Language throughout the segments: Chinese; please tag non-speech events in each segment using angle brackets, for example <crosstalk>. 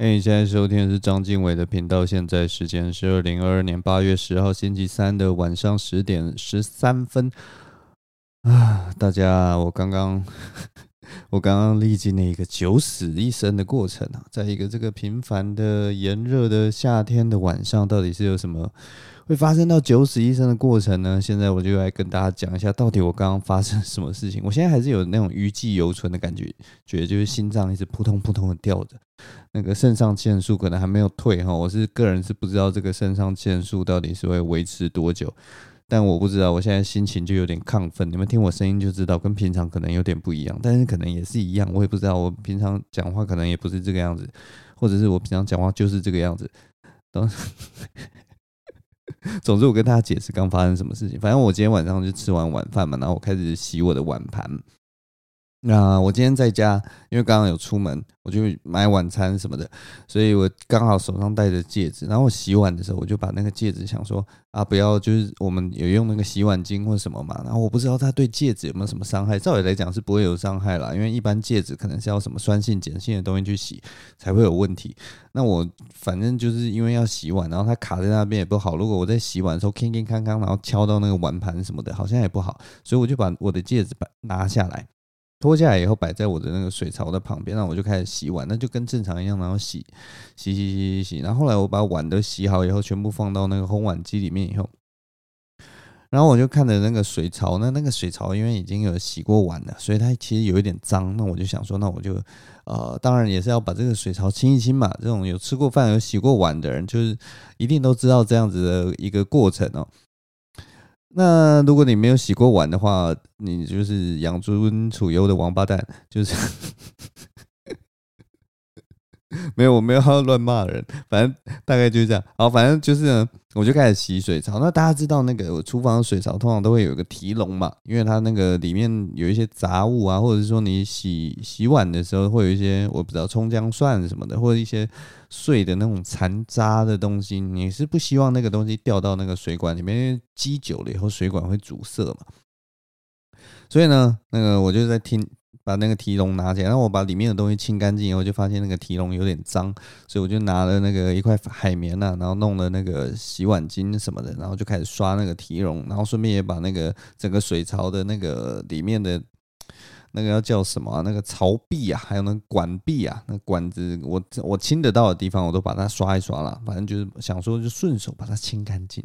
哎，你现在收听的是张经纬的频道。现在时间是二零二二年八月十号星期三的晚上十点十三分。啊，大家，我刚刚我刚刚历经了一个九死一生的过程啊，在一个这个平凡的炎热的夏天的晚上，到底是有什么会发生到九死一生的过程呢？现在我就来跟大家讲一下，到底我刚刚发生什么事情。我现在还是有那种余悸犹存的感觉，觉得就是心脏一直扑通扑通的跳着。那个肾上腺素可能还没有退哈，我是个人是不知道这个肾上腺素到底是会维持多久，但我不知道，我现在心情就有点亢奋，你们听我声音就知道，跟平常可能有点不一样，但是可能也是一样，我也不知道，我平常讲话可能也不是这个样子，或者是我平常讲话就是这个样子，<laughs> 总之我跟大家解释刚发生什么事情，反正我今天晚上就吃完晚饭嘛，然后我开始洗我的碗盘。那我今天在家，因为刚刚有出门，我就买晚餐什么的，所以我刚好手上戴着戒指。然后我洗碗的时候，我就把那个戒指想说啊，不要就是我们有用那个洗碗巾或什么嘛。然后我不知道它对戒指有没有什么伤害，照理来讲是不会有伤害啦，因为一般戒指可能是要什么酸性、碱性的东西去洗才会有问题。那我反正就是因为要洗碗，然后它卡在那边也不好。如果我在洗碗的时候铿铿锵锵，然后敲到那个碗盘什么的，好像也不好，所以我就把我的戒指把拿下来。脱下来以后摆在我的那个水槽的旁边，那我就开始洗碗，那就跟正常一样，然后洗洗洗洗洗洗。然后后来我把碗都洗好以后，全部放到那个烘碗机里面以后，然后我就看着那个水槽，那那个水槽因为已经有洗过碗了，所以它其实有一点脏。那我就想说，那我就呃，当然也是要把这个水槽清一清嘛。这种有吃过饭、有洗过碗的人，就是一定都知道这样子的一个过程哦。那如果你没有洗过碗的话，你就是养尊处优的王八蛋，就是没有，我没有要乱骂人，反正大概就是这样。好，反正就是。我就开始洗水槽。那大家知道那个厨房的水槽通常都会有一个提笼嘛，因为它那个里面有一些杂物啊，或者是说你洗洗碗的时候会有一些我不知道葱姜蒜什么的，或者一些碎的那种残渣的东西，你是不希望那个东西掉到那个水管里面，因为积久了以后水管会阻塞嘛。所以呢，那个我就在听。把那个提笼拿起来，然后我把里面的东西清干净以后，就发现那个提笼有点脏，所以我就拿了那个一块海绵呐、啊，然后弄了那个洗碗巾什么的，然后就开始刷那个提笼，然后顺便也把那个整个水槽的那个里面的。那个要叫什么？那个槽壁啊，还有那管壁啊，那管子我我清得到的地方，我都把它刷一刷了。反正就是想说，就顺手把它清干净。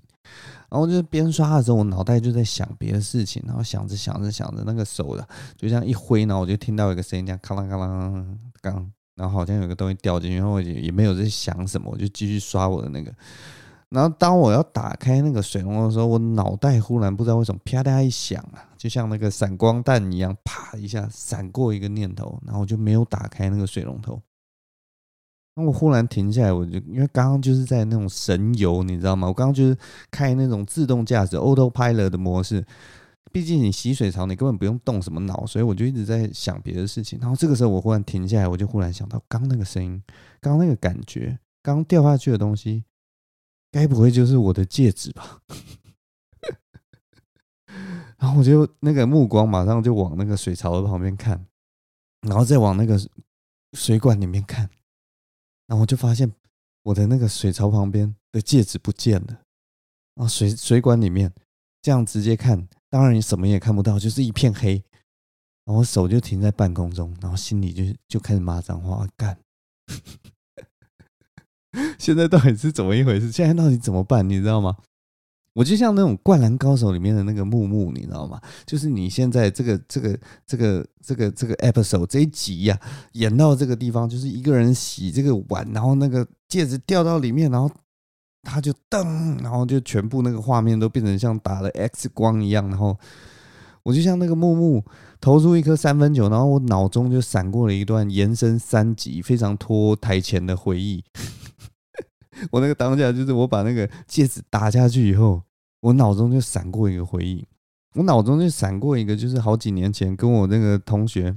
然后就是边刷的时候，我脑袋就在想别的事情，然后想着想着想着，那个手的就这样一挥，然后我就听到一个声音，这样咔啷咔啷刚，然后好像有个东西掉进去，然后我也也没有在想什么，我就继续刷我的那个。然后当我要打开那个水龙头的时候，我脑袋忽然不知道为什么啪嗒一响啊，就像那个闪光弹一样，啪一下闪过一个念头，然后我就没有打开那个水龙头。那我忽然停下来，我就因为刚刚就是在那种神游，你知道吗？我刚刚就是开那种自动驾驶 Autopilot 的模式。毕竟你洗水槽，你根本不用动什么脑，所以我就一直在想别的事情。然后这个时候我忽然停下来，我就忽然想到刚那个声音，刚那个感觉，刚掉下去的东西。该不会就是我的戒指吧？<laughs> 然后我就那个目光马上就往那个水槽的旁边看，然后再往那个水管里面看，然后我就发现我的那个水槽旁边的戒指不见了。然后水水管里面这样直接看，当然你什么也看不到，就是一片黑。然后手就停在半空中，然后心里就就开始骂脏话，干。<laughs> 现在到底是怎么一回事？现在到底怎么办？你知道吗？我就像那种《灌篮高手》里面的那个木木，你知道吗？就是你现在这个这个这个这个这个 episode 这一集呀、演到这个地方，就是一个人洗这个碗，然后那个戒指掉到里面，然后他就噔，然后就全部那个画面都变成像打了 X 光一样，然后我就像那个木木投出一颗三分球，然后我脑中就闪过了一段延伸三集非常拖台前的回忆。我那个当下就是我把那个戒指打下去以后，我脑中就闪过一个回忆，我脑中就闪过一个，就是好几年前跟我那个同学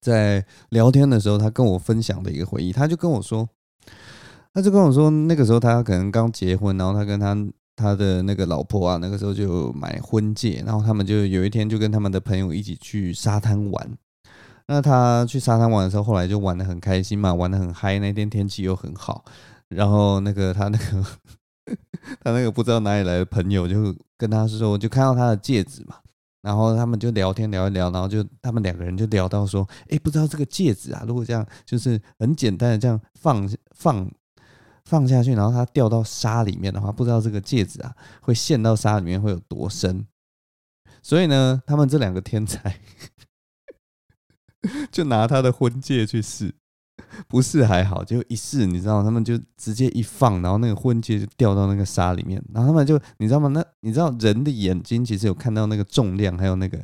在聊天的时候，他跟我分享的一个回忆。他就跟我说，他就跟我说，那个时候他可能刚结婚，然后他跟他他的那个老婆啊，那个时候就买婚戒，然后他们就有一天就跟他们的朋友一起去沙滩玩。那他去沙滩玩的时候，后来就玩得很开心嘛，玩得很嗨。那天天气又很好，然后那个他那个他那个不知道哪里来的朋友就跟他说，就看到他的戒指嘛，然后他们就聊天聊一聊，然后就他们两个人就聊到说，哎，不知道这个戒指啊，如果这样就是很简单的这样放放放下去，然后它掉到沙里面的话，不知道这个戒指啊会陷到沙里面会有多深。所以呢，他们这两个天才 <laughs> 就拿他的婚戒去试，<laughs> 不试还好，就一试，你知道，他们就直接一放，然后那个婚戒就掉到那个沙里面，然后他们就，你知道吗？那你知道人的眼睛其实有看到那个重量，还有那个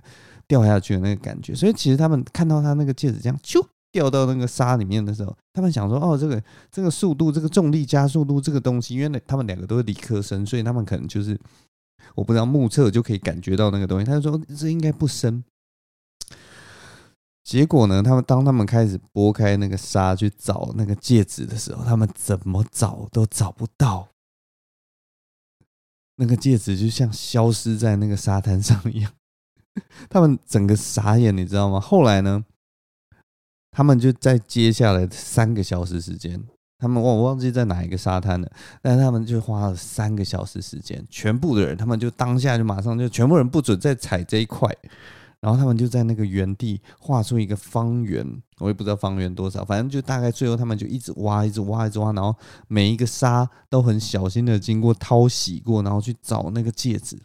掉下去的那个感觉，所以其实他们看到他那个戒指这样咻掉到那个沙里面的时候，他们想说，哦，这个这个速度，这个重力加速度这个东西，因为他们两个都是理科生，所以他们可能就是。我不知道目测就可以感觉到那个东西，他就说这应该不深。结果呢，他们当他们开始拨开那个沙去找那个戒指的时候，他们怎么找都找不到。那个戒指就像消失在那个沙滩上一样，<laughs> 他们整个傻眼，你知道吗？后来呢，他们就在接下来三个小时时间。他们我忘记在哪一个沙滩了，但他们就花了三个小时时间，全部的人他们就当下就马上就全部人不准再踩这一块，然后他们就在那个原地画出一个方圆，我也不知道方圆多少，反正就大概最后他们就一直挖，一直挖，一直挖，然后每一个沙都很小心的经过淘洗过，然后去找那个戒指。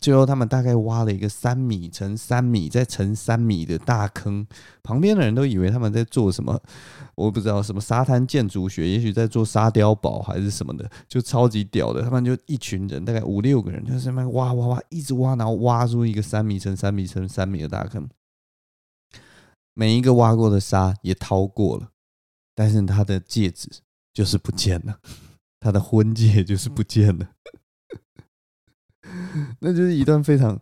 最后，他们大概挖了一个三米乘三米再乘三米的大坑，旁边的人都以为他们在做什么，我不知道什么沙滩建筑学，也许在做沙碉堡还是什么的，就超级屌的。他们就一群人，大概五六个人，就在那边挖挖挖，一直挖，然后挖出一个三米乘三米乘三米的大坑。每一个挖过的沙也掏过了，但是他的戒指就是不见了，他的婚戒就是不见了。<laughs> 那就是一段非常，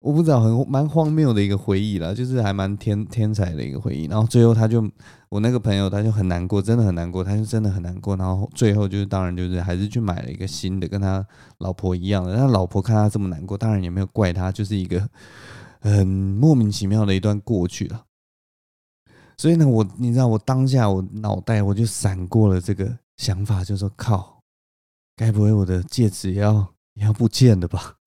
我不知道很蛮荒谬的一个回忆啦，就是还蛮天天才的一个回忆。然后最后他就，我那个朋友他就很难过，真的很难过，他就真的很难过。然后最后就是当然就是还是去买了一个新的，跟他老婆一样的。他老婆看他这么难过，当然也没有怪他，就是一个很莫名其妙的一段过去了。所以呢，我你知道我当下我脑袋我就闪过了这个想法，就说靠，该不会我的戒指要？你要不见的吧？<laughs>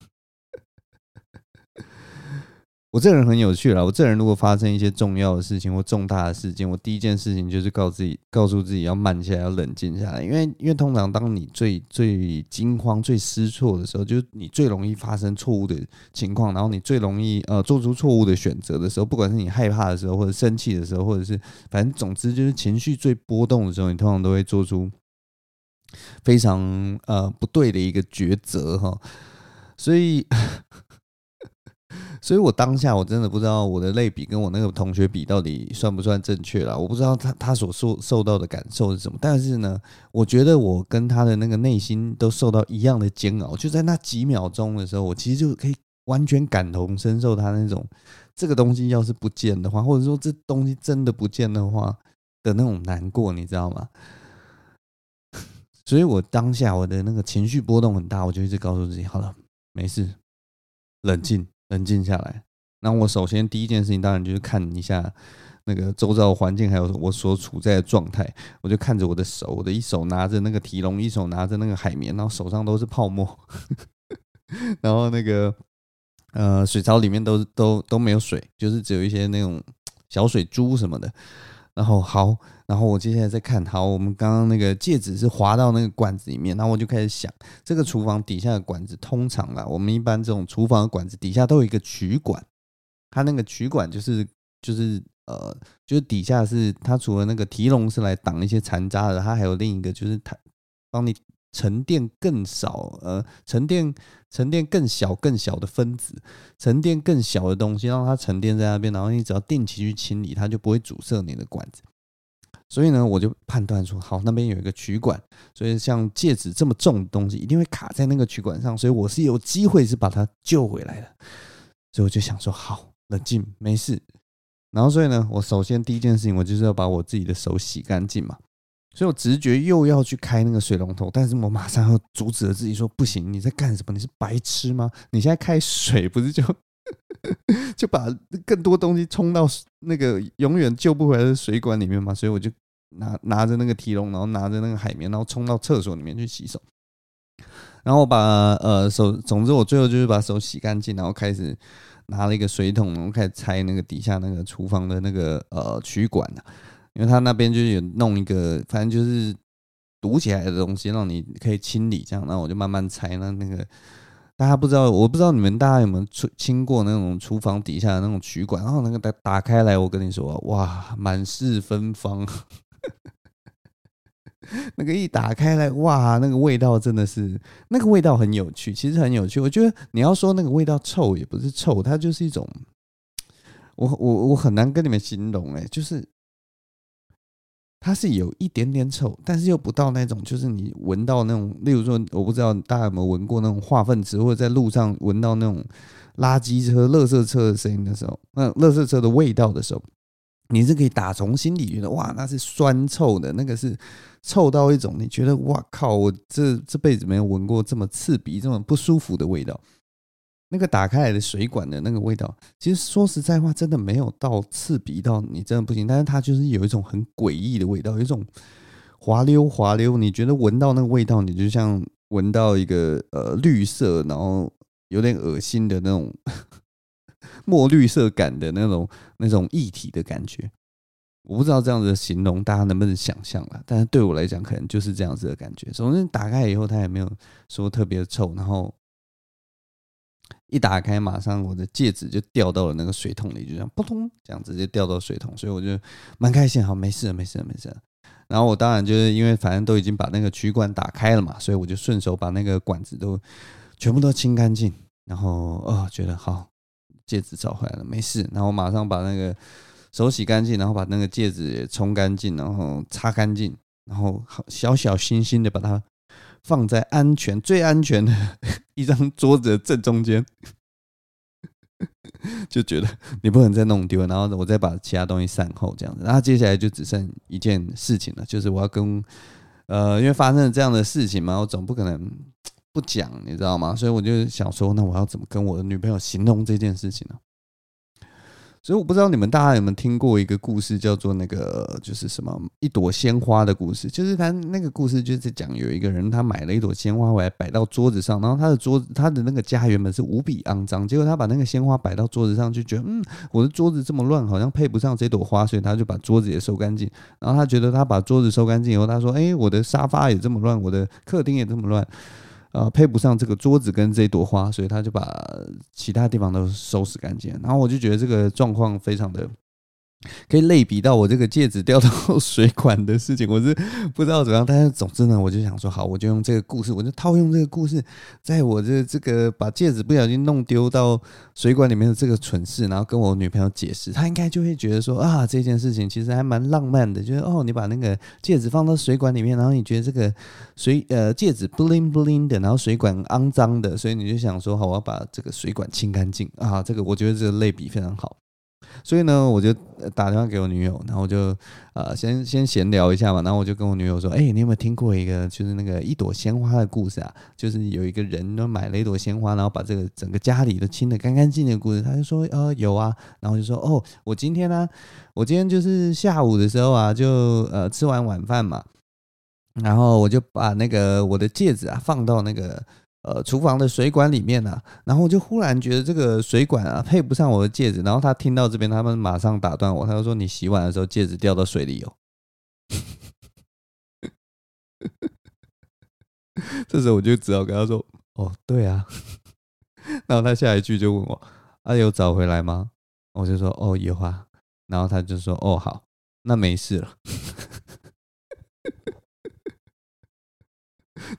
我这人很有趣啦。我这人如果发生一些重要的事情或重大的事件，我第一件事情就是告自己，告诉自己要慢下来，要冷静下来。因为，因为通常当你最最惊慌、最失措的时候，就是你最容易发生错误的情况，然后你最容易呃做出错误的选择的时候，不管是你害怕的时候，或者生气的时候，或者是反正总之就是情绪最波动的时候，你通常都会做出。非常呃不对的一个抉择哈，所以，<laughs> 所以我当下我真的不知道我的类比跟我那个同学比到底算不算正确啦。我不知道他他所受受到的感受是什么，但是呢，我觉得我跟他的那个内心都受到一样的煎熬。就在那几秒钟的时候，我其实就可以完全感同身受他那种这个东西要是不见的话，或者说这东西真的不见的话的那种难过，你知道吗？所以我当下我的那个情绪波动很大，我就一直告诉自己：好了，没事，冷静，冷静下来。那我首先第一件事情，当然就是看一下那个周遭环境，还有我所处在的状态。我就看着我的手，我的一手拿着那个提笼，一手拿着那个海绵，然后手上都是泡沫，<laughs> 然后那个呃水槽里面都都都没有水，就是只有一些那种小水珠什么的。然后好，然后我接下来再看，好，我们刚刚那个戒指是滑到那个管子里面，然后我就开始想，这个厨房底下的管子通常啊，我们一般这种厨房的管子底下都有一个取管，它那个取管就是就是呃，就是底下是它除了那个提笼是来挡一些残渣的，它还有另一个就是它帮你沉淀更少呃沉淀沉淀更小更小的分子，沉淀更小的东西，让它沉淀在那边，然后你只要定期去清理，它就不会阻塞你的管子。所以呢，我就判断说，好，那边有一个取管，所以像戒指这么重的东西，一定会卡在那个取管上，所以我是有机会是把它救回来的。所以我就想说，好，冷静，没事。然后所以呢，我首先第一件事情，我就是要把我自己的手洗干净嘛。所以我直觉又要去开那个水龙头，但是我马上要阻止了自己说：“不行，你在干什么？你是白痴吗？你现在开水不是就 <laughs> 就把更多东西冲到那个永远救不回来的水管里面嘛，所以我就拿拿着那个提笼，然后拿着那个海绵，然后冲到厕所里面去洗手。然后我把呃手，总之我最后就是把手洗干净，然后开始拿了一个水桶，然后开始拆那个底下那个厨房的那个呃取管，因为他那边就有弄一个，反正就是堵起来的东西，让你可以清理这样。然后我就慢慢拆那那个。大家不知道，我不知道你们大家有没有出清过那种厨房底下的那种取管，然后那个打打开来，我跟你说，哇，满是芬芳。<laughs> 那个一打开来，哇，那个味道真的是，那个味道很有趣，其实很有趣。我觉得你要说那个味道臭，也不是臭，它就是一种，我我我很难跟你们形容，哎，就是。它是有一点点臭，但是又不到那种，就是你闻到那种，例如说，我不知道大家有没有闻过那种化粪池，或者在路上闻到那种垃圾车、垃圾车的声音的时候，那垃圾车的味道的时候，你是可以打从心里觉得，哇，那是酸臭的，那个是臭到一种你觉得，哇靠，我这这辈子没有闻过这么刺鼻、这么不舒服的味道。那个打开来的水管的那个味道，其实说实在话，真的没有到刺鼻到你真的不行，但是它就是有一种很诡异的味道，有一种滑溜滑溜，你觉得闻到那个味道，你就像闻到一个呃绿色，然后有点恶心的那种墨绿色感的那种那种液体的感觉。我不知道这样子的形容大家能不能想象了，但是对我来讲，可能就是这样子的感觉。总之打开以后，它也没有说特别臭，然后。一打开，马上我的戒指就掉到了那个水桶里，就这样扑通，这样直接掉到水桶，所以我就蛮开心，好，没事，没事，没事。然后我当然就是因为反正都已经把那个取管打开了嘛，所以我就顺手把那个管子都全部都清干净，然后哦，觉得好，戒指找回来了，没事。然后马上把那个手洗干净，然后把那个戒指也冲干净，然后擦干净，然后小小心心的把它。放在安全、最安全的一张桌子的正中间，<laughs> 就觉得你不能再弄丢，然后我再把其他东西善后这样子。然后接下来就只剩一件事情了，就是我要跟呃，因为发生了这样的事情嘛，我总不可能不讲，你知道吗？所以我就想说，那我要怎么跟我的女朋友形容这件事情呢？所以我不知道你们大家有没有听过一个故事，叫做那个就是什么一朵鲜花的故事。就是他那个故事就是讲有一个人他买了一朵鲜花回来摆到桌子上，然后他的桌子他的那个家原本是无比肮脏，结果他把那个鲜花摆到桌子上，就觉得嗯，我的桌子这么乱，好像配不上这朵花，所以他就把桌子也收干净。然后他觉得他把桌子收干净以后，他说：“哎，我的沙发也这么乱，我的客厅也这么乱。”呃，配不上这个桌子跟这朵花，所以他就把其他地方都收拾干净。然后我就觉得这个状况非常的。可以类比到我这个戒指掉到水管的事情，我是不知道怎样，但是总之呢，我就想说，好，我就用这个故事，我就套用这个故事，在我这这个把戒指不小心弄丢到水管里面的这个蠢事，然后跟我女朋友解释，她应该就会觉得说啊，这件事情其实还蛮浪漫的，就是哦，你把那个戒指放到水管里面，然后你觉得这个水呃戒指 bling bling 的，然后水管肮脏的，所以你就想说，好，我要把这个水管清干净啊，这个我觉得这个类比非常好。所以呢，我就打电话给我女友，然后就呃先先闲聊一下嘛，然后我就跟我女友说，哎、你有没有听过一个就是那个一朵鲜花的故事啊？就是有一个人呢买了一朵鲜花，然后把这个整个家里都清得干干净净的故事。他就说，呃，有啊，然后就说，哦，我今天呢、我今天就是下午的时候啊，就呃吃完晚饭嘛，然后我就把那个我的戒指啊放到那个。呃，厨房的水管里面呢、啊，然后我就忽然觉得这个水管啊配不上我的戒指，然后他听到这边，他们马上打断我，他就说：“你洗碗的时候戒指掉到水里哦。<laughs> ”这时候我就只好跟他说：“哦，对啊。<laughs> ”然后他下一句就问我：“啊，有找回来吗？”我就说：“哦，有啊。”然后他就说：“哦，好，那没事了。”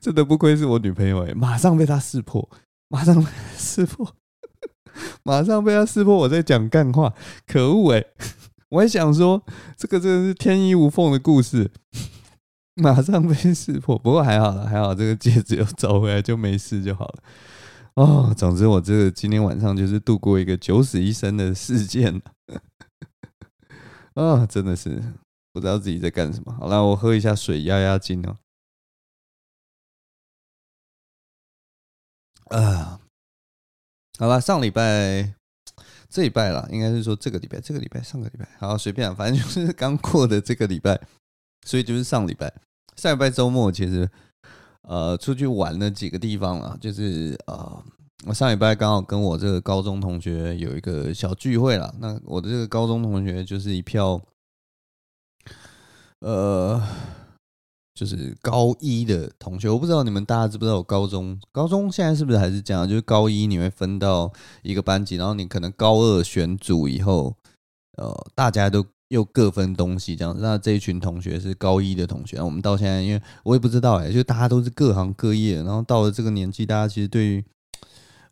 真的不愧是我女朋友哎，马上被她识破，马上被她识破，<laughs> 马上被她识破。我在讲干话，可恶哎！我还想说，这个真的是天衣无缝的故事，马上被识破。不过还好了，还好这个戒指又找回来就没事就好了。哦，总之我这个今天晚上就是度过一个九死一生的事件啊、<laughs> 哦，真的是不知道自己在干什么。好了，我喝一下水压压惊哦。啊，好了，上礼拜这礼拜啦，应该是说这个礼拜，这个礼拜，上个礼拜，好随便，反正就是 <laughs> 刚过的这个礼拜，所以就是上礼拜，上礼拜周末其实呃出去玩了几个地方了，就是呃我上礼拜刚好跟我这个高中同学有一个小聚会了，那我的这个高中同学就是一票呃。就是高一的同学，我不知道你们大家知不知道，我高中高中现在是不是还是这样？就是高一你会分到一个班级，然后你可能高二选组以后，呃，大家都又各分东西这样。那这一群同学是高一的同学，我们到现在，因为我也不知道哎、就大家都是各行各业，然后到了这个年纪，大家其实对于。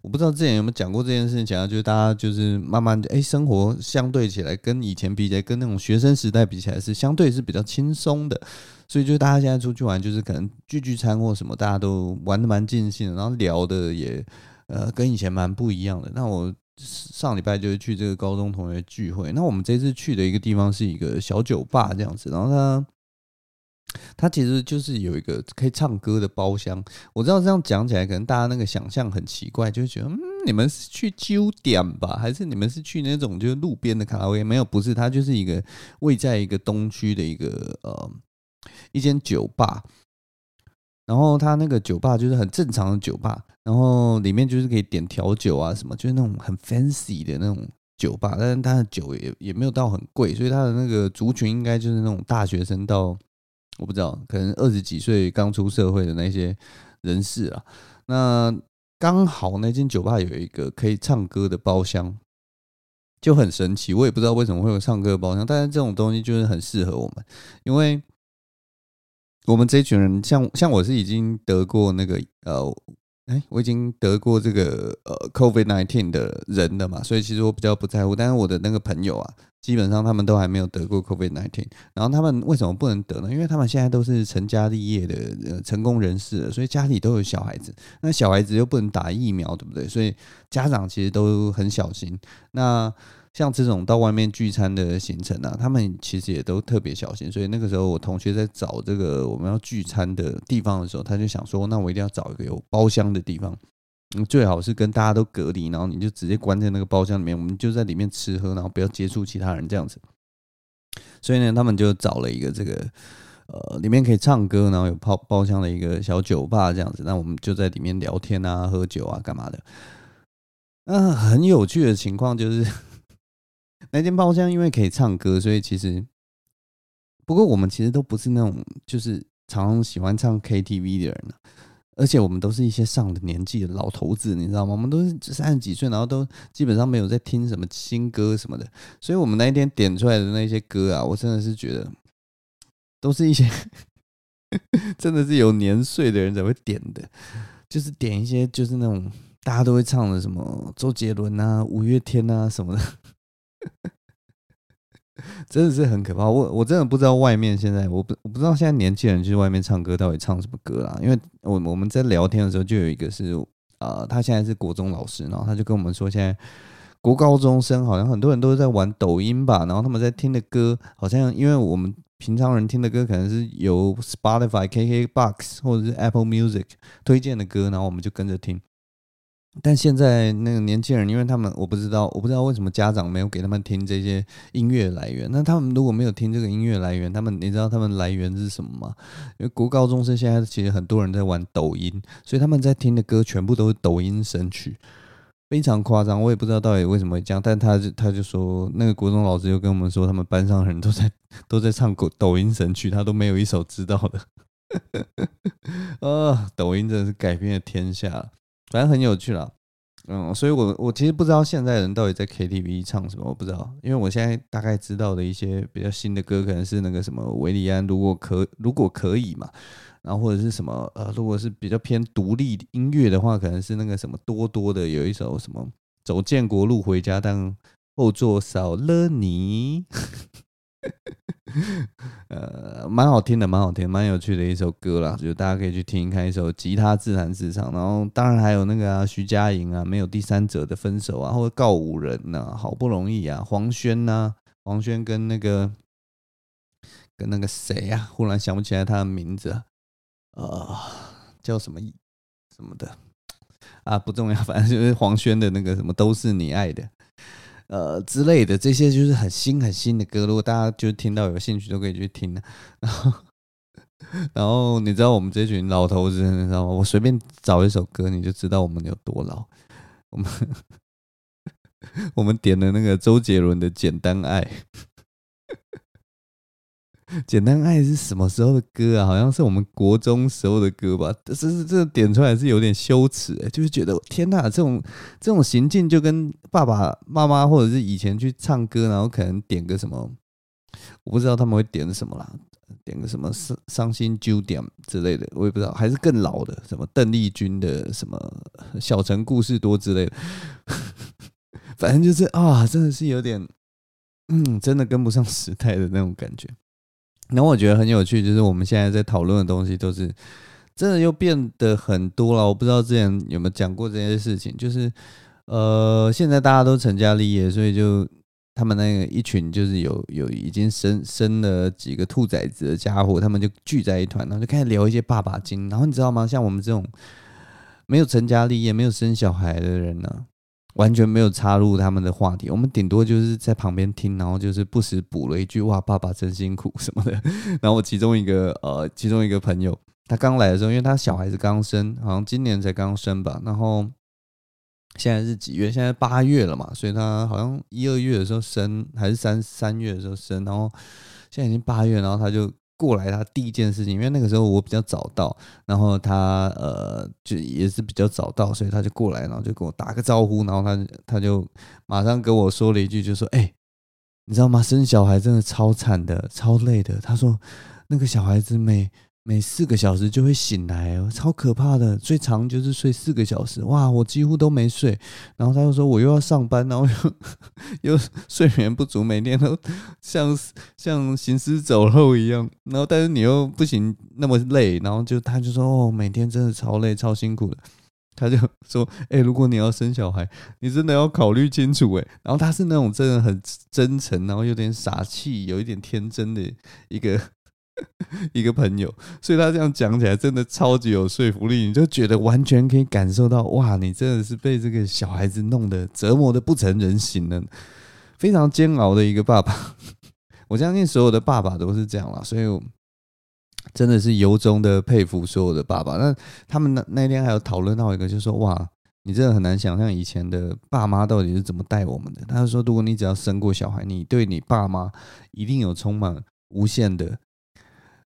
我不知道之前有没有讲过这件事情，讲就是大家就是慢慢的，哎，生活相对起来跟以前比起来，跟那种学生时代比起来是相对是比较轻松的，所以就大家现在出去玩，就是可能聚聚餐或什么，大家都玩得蛮尽兴，然后聊的也呃跟以前蛮不一样的。那我上礼拜就是去这个高中同学聚会，那我们这次去的一个地方是一个小酒吧这样子，然后他。它其实就是有一个可以唱歌的包厢。我知道这样讲起来，可能大家那个想象很奇怪，就觉得嗯，你们是去揪点吧，还是你们是去那种就是路边的卡拉 OK？没有，不是，它就是一个位在一个东区的一个呃一间酒吧。然后它那个酒吧就是很正常的酒吧，然后里面就是可以点调酒啊什么，就是那种很 fancy 的那种酒吧。但是它的酒也也没有到很贵，所以它的那个族群应该就是那种大学生到。我不知道，可能二十几岁刚出社会的那些人士啊，那刚好那间酒吧有一个可以唱歌的包厢，就很神奇。我也不知道为什么会有唱歌的包厢，但是这种东西就是很适合我们，因为我们这群人，像像我是已经得过那个呃，哎，我已经得过这个呃，COVID nineteen 的人了嘛，所以其实我比较不在乎。但是我的那个朋友啊。基本上他们都还没有得过 COVID-19，然后他们为什么不能得呢？因为他们现在都是成家立业的呃成功人士了，所以家里都有小孩子，那小孩子又不能打疫苗，对不对？所以家长其实都很小心。那像这种到外面聚餐的行程啊，他们其实也都特别小心。所以那个时候我同学在找这个我们要聚餐的地方的时候，他就想说，那我一定要找一个有包厢的地方。嗯，最好是跟大家都隔离，然后你就直接关在那个包厢里面，我们就在里面吃喝，然后不要接触其他人这样子。所以呢，他们就找了一个这个呃，里面可以唱歌，然后有泡包厢的一个小酒吧这样子。那我们就在里面聊天啊、喝酒啊、干嘛的。那很有趣的情况就是，<laughs> 那间包厢因为可以唱歌，所以其实不过我们其实都不是那种就是常常喜欢唱 KTV 的人啊。而且我们都是一些上了年纪的老头子，你知道吗？我们都是三十几岁，然后都基本上没有在听什么新歌什么的。所以，我们那一天点出来的那些歌啊，我真的是觉得都是一些 <laughs> 真的是有年岁的人才会点的，就是点一些就是那种大家都会唱的什么周杰伦啊、五月天啊什么的。<laughs> 真的是很可怕，我我真的不知道外面现在，我不我不知道现在年轻人去外面唱歌到底唱什么歌啦。因为我我们在聊天的时候就有一个是、呃，他现在是国中老师，然后他就跟我们说，现在国高中生好像很多人都是在玩抖音吧，然后他们在听的歌好像，因为我们平常人听的歌可能是由 Spotify、KKBox 或者是 Apple Music 推荐的歌，然后我们就跟着听。但现在那个年轻人，因为他们我不知道，我不知道为什么家长没有给他们听这些音乐来源。那他们如果没有听这个音乐来源，他们你知道他们来源是什么吗？因为国高中生现在其实很多人在玩抖音，所以他们在听的歌全部都是抖音神曲，非常夸张。我也不知道到底为什么会这样，但他就他就说，那个国中老师就跟我们说，他们班上人都在都在唱抖抖音神曲，他都没有一首知道的。<laughs> 啊，抖音真的是改变了天下。反正很有趣啦，嗯，所以我我其实不知道现在人到底在 KTV 唱什么，我不知道，因为我现在大概知道的一些比较新的歌，可能是那个什么韦礼安，如果可如果可以嘛，然后或者是什么呃，如果是比较偏独立音乐的话，可能是那个什么多多的有一首什么走建国路回家，但后座少了你。<laughs> 呃，蛮好听的，蛮好听，蛮有趣的一首歌啦，就大家可以去听看一首《吉他自弹自唱》，然后当然还有那个啊，徐佳莹啊，没有第三者的分手啊，或者告五人呐、好不容易啊，黄轩呐、黄轩跟那个跟那个谁呀、啊，忽然想不起来他的名字啊，呃，叫什么什么的啊，不重要，反正就是黄轩的那个什么都是你爱的。呃之类的，这些就是很新很新的歌。如果大家就听到有兴趣，都可以去听。<laughs> 然后，然后你知道我们这群老头子，你知道吗？我随便找一首歌，你就知道我们有多老。我们 <laughs> 我们点了那个周杰伦的《简单爱》。<laughs> 简单爱是什么时候的歌啊？好像是我们国中时候的歌吧。这是这点出来是有点羞耻哎，就是觉得天哪，这种这种行径就跟爸爸妈妈或者是以前去唱歌，然后可能点个什么，我不知道他们会点什么啦，点个什么伤伤心九点之类的，我也不知道，还是更老的什么邓丽君的什么小城故事多之类的，<laughs> 反正就是啊，真的是有点，嗯，真的跟不上时代的那种感觉。然后我觉得很有趣，就是我们现在在讨论的东西都是真的又变得很多了。我不知道之前有没有讲过这些事情，就是呃，现在大家都成家立业，所以就他们那个一群就是有有已经生生了几个兔崽子的家伙，他们就聚在一团，然后就开始聊一些爸爸经。然后你知道吗？像我们这种没有成家立业、没有生小孩的人呢、完全没有插入他们的话题，我们顶多就是在旁边听，然后就是不时补了一句“哇，爸爸真辛苦”什么的。<laughs> 然后我其中一个呃，其中一个朋友，他刚来的时候，因为他小孩子刚生，好像今年才刚生吧。然后现在是几月？现在八月了嘛，所以他好像一二月的时候生，还是三三月的时候生。然后现在已经八月，然后他就。过来，他第一件事情，因为那个时候我比较早到，然后他呃就也是比较早到，所以他就过来，然后就跟我打个招呼，然后他他就马上跟我说了一句，就说：“哎，你知道吗？生小孩真的超惨的，超累的。”他说：“那个小孩子每……”每四个小时就会醒来哦，超可怕的。最长就是睡四个小时，哇，我几乎都没睡。然后他就说我又要上班，然后又 <laughs> 又睡眠不足，每天都像像行尸走肉一样。然后但是你又不行那么累，然后就他就说哦，每天真的超累超辛苦的。他就说，哎，如果你要生小孩，你真的要考虑清楚哎。然后他是那种真的很真诚，然后有点傻气，有一点天真的一个。<laughs> 一个朋友，所以他这样讲起来真的超级有说服力，你就觉得完全可以感受到，哇，你真的是被这个小孩子弄得折磨得不成人形了，非常煎熬的一个爸爸。<laughs> 我相信所有的爸爸都是这样啦，所以真的是由衷的佩服所有的爸爸。那他们那那天还有讨论到一个，就说，哇，你真的很难想象以前的爸妈到底是怎么带我们的。他就说，如果你只要生过小孩，你对你爸妈一定有充满无限的。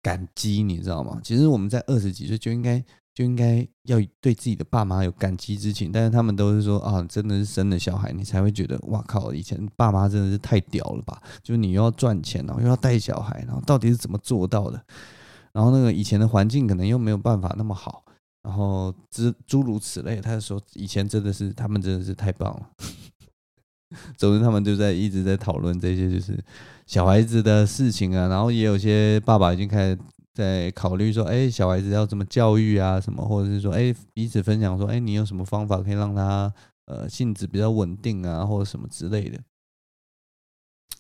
感激，你知道吗？其实我们在二十几岁就应该就应该要对自己的爸妈有感激之情，但是他们都是说啊，真的是生了小孩，你才会觉得哇靠，以前爸妈真的是太屌了吧？就是你又要赚钱，然后又要带小孩，然后到底是怎么做到的？然后那个以前的环境可能又没有办法那么好，然后诸诸如此类，他就说以前真的是他们真的是太棒了。<laughs> 总之，他们就在一直在讨论这些，就是小孩子的事情啊。然后也有些爸爸已经开始在考虑说，哎，小孩子要怎么教育啊，什么，或者是说，哎，彼此分享说，哎，你有什么方法可以让他呃性子比较稳定啊，或者什么之类的。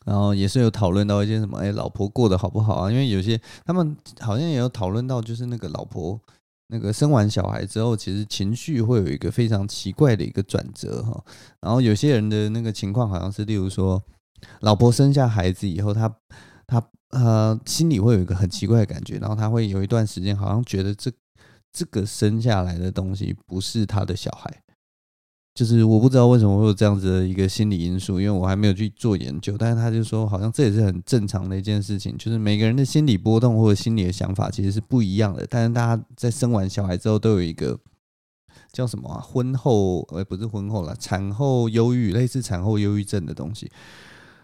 然后也是有讨论到一些什么，哎，老婆过得好不好啊？因为有些他们好像也有讨论到，就是那个老婆。那个生完小孩之后，其实情绪会有一个非常奇怪的一个转折哈。然后有些人的那个情况好像是，例如说，老婆生下孩子以后，他他呃心里会有一个很奇怪的感觉，然后他会有一段时间好像觉得这这个生下来的东西不是他的小孩。就是我不知道为什么会有这样子的一个心理因素，因为我还没有去做研究。但是他就说，好像这也是很正常的一件事情，就是每个人的心理波动或者心理的想法其实是不一样的。但是大家在生完小孩之后都有一个叫什么啊？婚后呃不是婚后啦，产后忧郁，类似产后忧郁症的东西。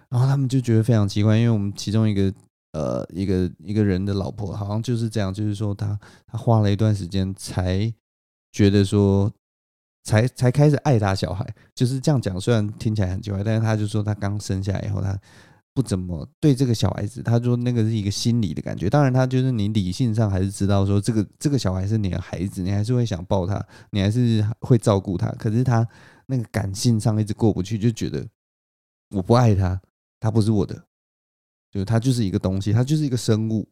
然后他们就觉得非常奇怪，因为我们其中一个呃一个一个人的老婆好像就是这样，就是说他他花了一段时间才觉得说。才才开始爱他小孩，就是这样讲。虽然听起来很奇怪，但是他就说他刚生下来以后，他不怎么对这个小孩子。他说那个是一个心理的感觉。当然，他就是你理性上还是知道说这个这个小孩是你的孩子，你还是会想抱他，你还是会照顾他。可是他那个感性上一直过不去，就觉得我不爱他，他不是我的，就他就是一个东西，他就是一个生物。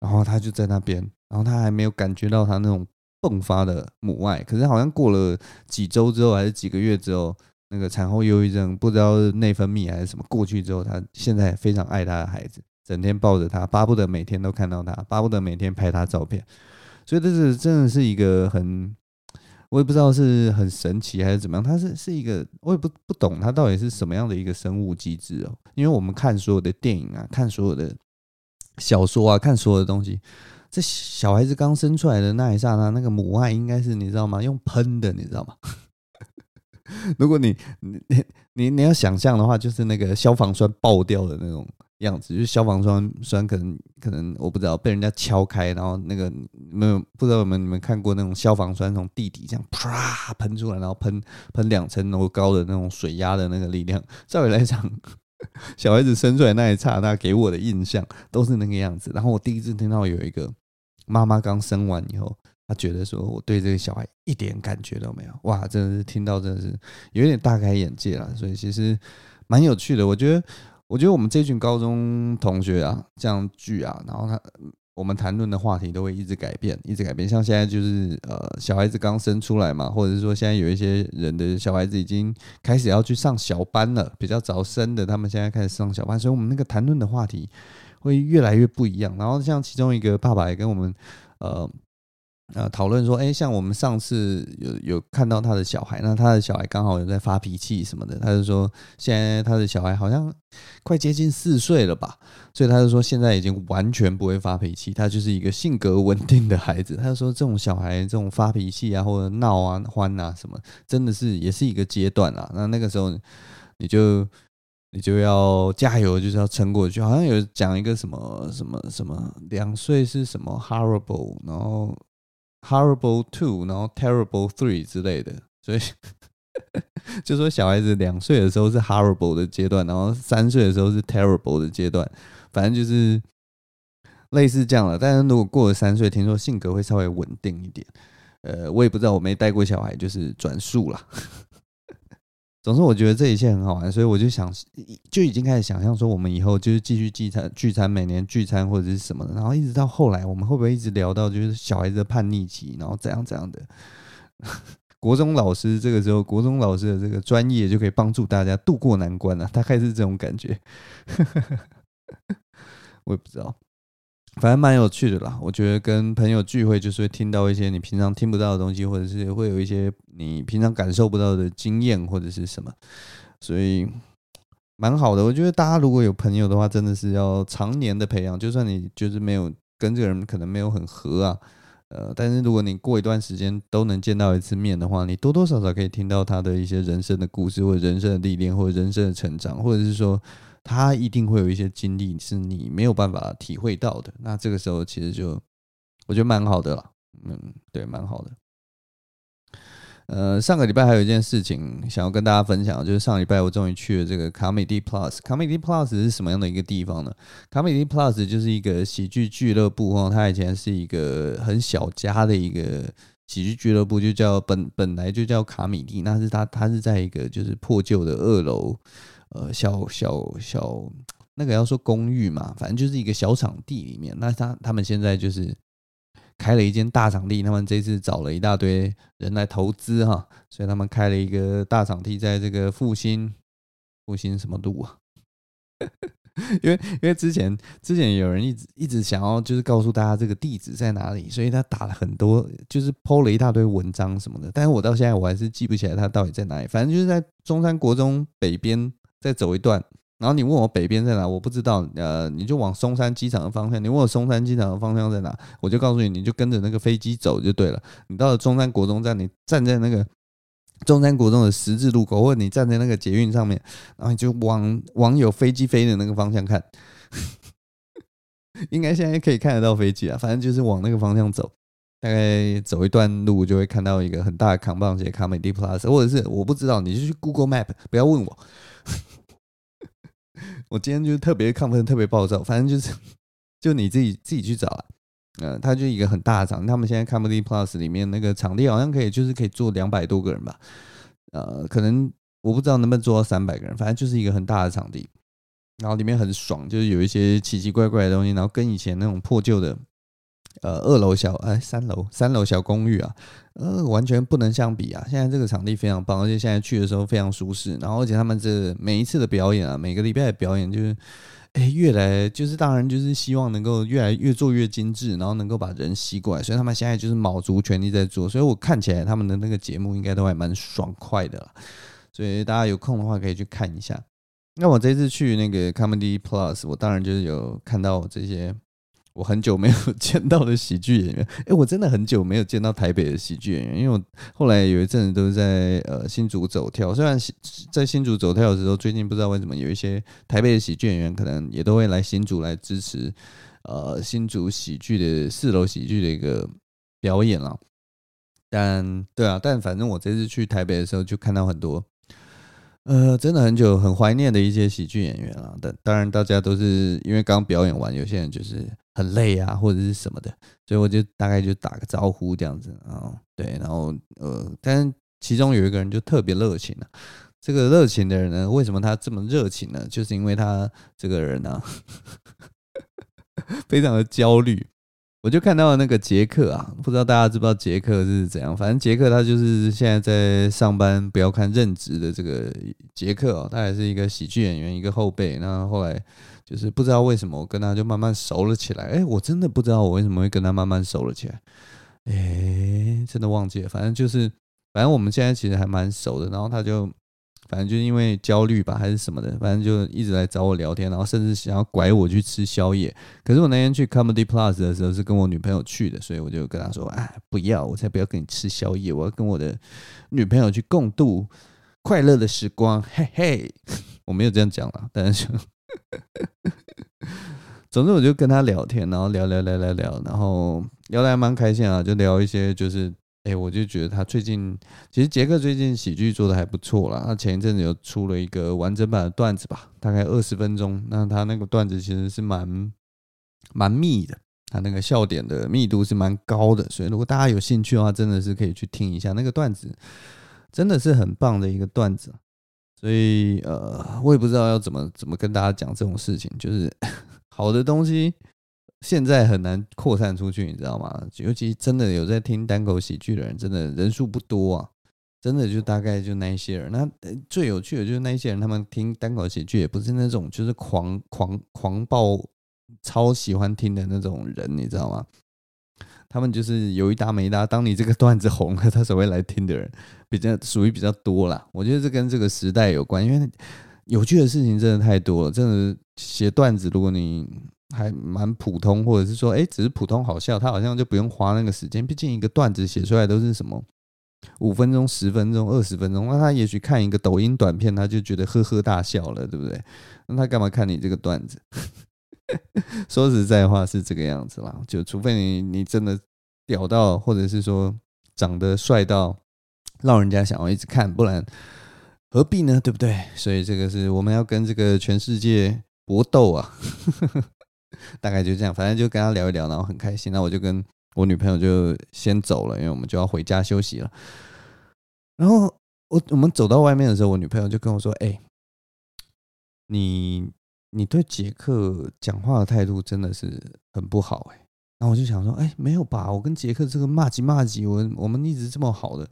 然后他就在那边，然后他还没有感觉到他那种。迸发的母爱，可是好像过了几周之后，还是几个月之后，那个产后忧郁症，不知道是内分泌还是什么过去之后，他现在非常爱他的孩子，整天抱着他，巴不得每天都看到他，巴不得每天拍他照片。所以这是真的是一个很，我也不知道是很神奇还是怎么样，他是是一个，我也不不懂他到底是什么样的一个生物机制哦。因为我们看所有的电影啊，看所有的小说啊，看所有的东西，这小孩子刚生出来的那一刹那，那个母爱应该是你知道吗？用喷的，你知道吗？<laughs> 如果你你你你要想象的话，就是那个消防栓爆掉的那种样子，就是消防栓栓可能可能我不知道被人家敲开，然后那个没有不知道有没有你们看过那种消防栓从地底这样啪喷出来，然后喷喷两层楼高的那种水压的那个力量。<laughs> 照理来讲，<laughs> 小孩子生出来那一刹那给我的印象都是那个样子。然后我第一次听到有一个妈妈刚生完以后。她觉得说我对这个小孩一点感觉都没有，哇，真的是听到真的是有点大开眼界了，所以其实蛮有趣的。我觉得，我觉得我们这群高中同学啊，这样聚啊，然后他我们谈论的话题都会一直改变，一直改变。像现在就是呃，小孩子刚生出来嘛，或者是说现在有一些人的小孩子已经开始要去上小班了，比较早生的，他们现在开始上小班，所以我们那个谈论的话题会越来越不一样。然后像其中一个爸爸也跟我们呃。呃，讨论说，哎，像我们上次有有看到他的小孩，那他的小孩刚好有在发脾气什么的，他就说，现在他的小孩好像快接近四岁了吧，所以他就说，现在已经完全不会发脾气，他就是一个性格稳定的孩子。他就说，这种小孩这种发脾气啊，或者闹啊、欢啊什么，真的是也是一个阶段啊。那那个时候你就你就要加油，就是要撑过去。好像有讲一个什么什么什么，两岁是什么 horrible，然后。Horrible two，然后 Terrible three 之类的，所以 <laughs> 就说小孩子两岁的时候是 Horrible 的阶段，然后三岁的时候是 Terrible 的阶段，反正就是类似这样了。但是如果过了三岁，听说性格会稍微稳定一点。呃，我也不知道，我没带过小孩，就是转述了。总之，我觉得这一切很好玩，所以我就想，就已经开始想象说，我们以后就是继续聚餐、聚餐，每年聚餐或者是什么的，然后一直到后来，我们会不会一直聊到就是小孩子的叛逆期，然后怎样怎样的？<laughs> 国中老师这个时候，国中老师的这个专业就可以帮助大家度过难关了，大概是这种感觉。<laughs> 我也不知道。反正蛮有趣的啦，我觉得跟朋友聚会就是会听到一些你平常听不到的东西，或者是会有一些你平常感受不到的经验或者是什么，所以蛮好的。我觉得大家如果有朋友的话，真的是要常年的培养，就算你就是没有跟这个人可能没有很合啊，呃，但是如果你过一段时间都能见到一次面的话，你多多少少可以听到他的一些人生的故事，或者人生的历练，或者人生的成长，或者是说。他一定会有一些经历是你没有办法体会到的，那这个时候其实就我觉得蛮好的了，嗯，对，蛮好的。呃，上个礼拜还有一件事情想要跟大家分享，就是上礼拜我终于去了这个卡美蒂 Plus。卡美蒂 Plus 是什么样的一个地方呢？卡美蒂 Plus 就是一个喜剧俱乐部哦，它以前是一个很小家的一个喜剧俱乐部，就叫本本来就叫卡米蒂，那是它它是在一个就是破旧的二楼。呃，小小小那个要说公寓嘛，反正就是一个小场地里面。那他他们现在就是开了一间大场地，他们这次找了一大堆人来投资哈，所以他们开了一个大场地，在这个复兴复兴什么路啊？<laughs> 因为因为之前之前有人一直一直想要就是告诉大家这个地址在哪里，所以他打了很多就是 PO 了一大堆文章什么的。但是我到现在我还是记不起来他到底在哪里。反正就是在中山国中北边。再走一段，然后你问我北边在哪，我不知道。呃，你就往松山机场的方向。你问我松山机场的方向在哪，我就告诉你，你就跟着那个飞机走就对了。你到了中山国中站，你站在那个中山国中的十字路口，或者你站在那个捷运上面，然后你就往往有飞机飞的那个方向看。<laughs> 应该现在可以看得到飞机啊，反正就是往那个方向走，大概走一段路就会看到一个很大的扛棒写卡美迪 Plus，或者是我不知道，你就去 Google Map，不要问我。我今天就特别亢奋，特别暴躁，反正就是，就你自己自己去找啊。嗯、呃，它就一个很大的场，他们现在 Comedy Plus 里面那个场地好像可以，就是可以坐两百多个人吧。呃，可能我不知道能不能坐到三百个人，反正就是一个很大的场地。然后里面很爽，就是有一些奇奇怪怪的东西，然后跟以前那种破旧的呃二楼小哎三楼三楼小公寓啊，呃完全不能相比啊。现在这个场地非常棒，而且现在去的时候非常舒适。然后而且他们这每一次的表演啊，每个礼拜的表演就是。哎，越来就是当然就是希望能够越来越做越精致，然后能够把人吸过来，所以他们现在就是卯足全力在做，所以我看起来他们的那个节目应该都还蛮爽快的，所以大家有空的话可以去看一下。那我这次去那个 Comedy Plus，我当然就是有看到这些。我很久没有见到的喜剧演员，<laughs> 诶，我真的很久没有见到台北的喜剧演员，因为我后来有一阵子都是在呃新竹走跳，虽然在新竹走跳的时候，最近不知道为什么有一些台北的喜剧演员可能也都会来新竹来支持，呃新竹喜剧的四楼喜剧的一个表演了，但对啊，但反正我这次去台北的时候就看到很多。呃，真的很久很怀念的一些喜剧演员啊，但当然大家都是因为刚表演完，有些人就是很累啊，或者是什么的，所以我就大概就打个招呼这样子啊，对，然后呃，但是其中有一个人就特别热情啊，这个热情的人呢，为什么他这么热情呢？就是因为他这个人呢，啊，<laughs> 非常的焦虑。我就看到那个杰克啊，不知道大家知不知道杰克是怎样？反正杰克他就是现在在上班，不要看任职的这个杰克哦，他也是一个喜剧演员，一个后辈。那后来就是不知道为什么，我跟他就慢慢熟了起来。哎，我真的不知道我为什么会跟他慢慢熟了起来。哎，真的忘记了。反正就是，反正我们现在其实还蛮熟的。然后他就。反正就是因为焦虑吧，还是什么的，反正就一直来找我聊天，然后甚至想要拐我去吃宵夜。可是我那天去 Comedy Plus 的时候是跟我女朋友去的，所以我就跟他说：“哎，不要，我才不要跟你吃宵夜，我要跟我的女朋友去共度快乐的时光。”嘿嘿，<laughs> 我没有这样讲了，但是，<laughs> 总之我就跟他聊天，然后聊聊聊聊聊，然后聊得还蛮开心啊，就聊一些就是。哎、我就觉得他最近，其实杰克最近喜剧做得还不错啦。他前一阵子有出了一个完整版的段子吧，大概二十分钟。那他那个段子其实是蛮蛮密的，他那个笑点的密度是蛮高的。所以如果大家有兴趣的话，真的是可以去听一下那个段子，真的是很棒的一个段子。所以呃，我也不知道要怎么怎么跟大家讲这种事情，就是 <laughs> 好的东西。现在很难扩散出去，你知道吗？尤其真的有在听单口喜剧的人，真的人数不多啊。真的就大概就那一些人。那最有趣的就是那一些人，他们听单口喜剧也不是那种就是狂狂狂暴、超喜欢听的那种人，你知道吗？他们就是有一搭没一搭。当你这个段子红了，<laughs> 他才会来听的人比较属于比较多啦。我觉得这跟这个时代有关，因为有趣的事情真的太多了。真的写段子，如果你还蛮普通，或者是说，哎，只是普通好笑，他好像就不用花那个时间。毕竟一个段子写出来都是什么五分钟、十分钟、二十分钟，那他也许看一个抖音短片，他就觉得呵呵大笑了，对不对？那他干嘛看你这个段子？<laughs> 说实在话是这个样子啦，就除非你你真的屌到，或者是说长得帅到让人家想要一直看，不然何必呢？对不对？所以这个是我们要跟这个全世界搏斗啊！<laughs> 大概就这样，反正就跟他聊一聊，然后很开心。那我就跟我女朋友就先走了，因为我们就要回家休息了。然后我我们走到外面的时候，我女朋友就跟我说：“哎，你你对杰克讲话的态度真的是很不好。”哎，然后我就想说：“哎，没有吧？我跟杰克这个骂几骂几，我我们一直这么好的。”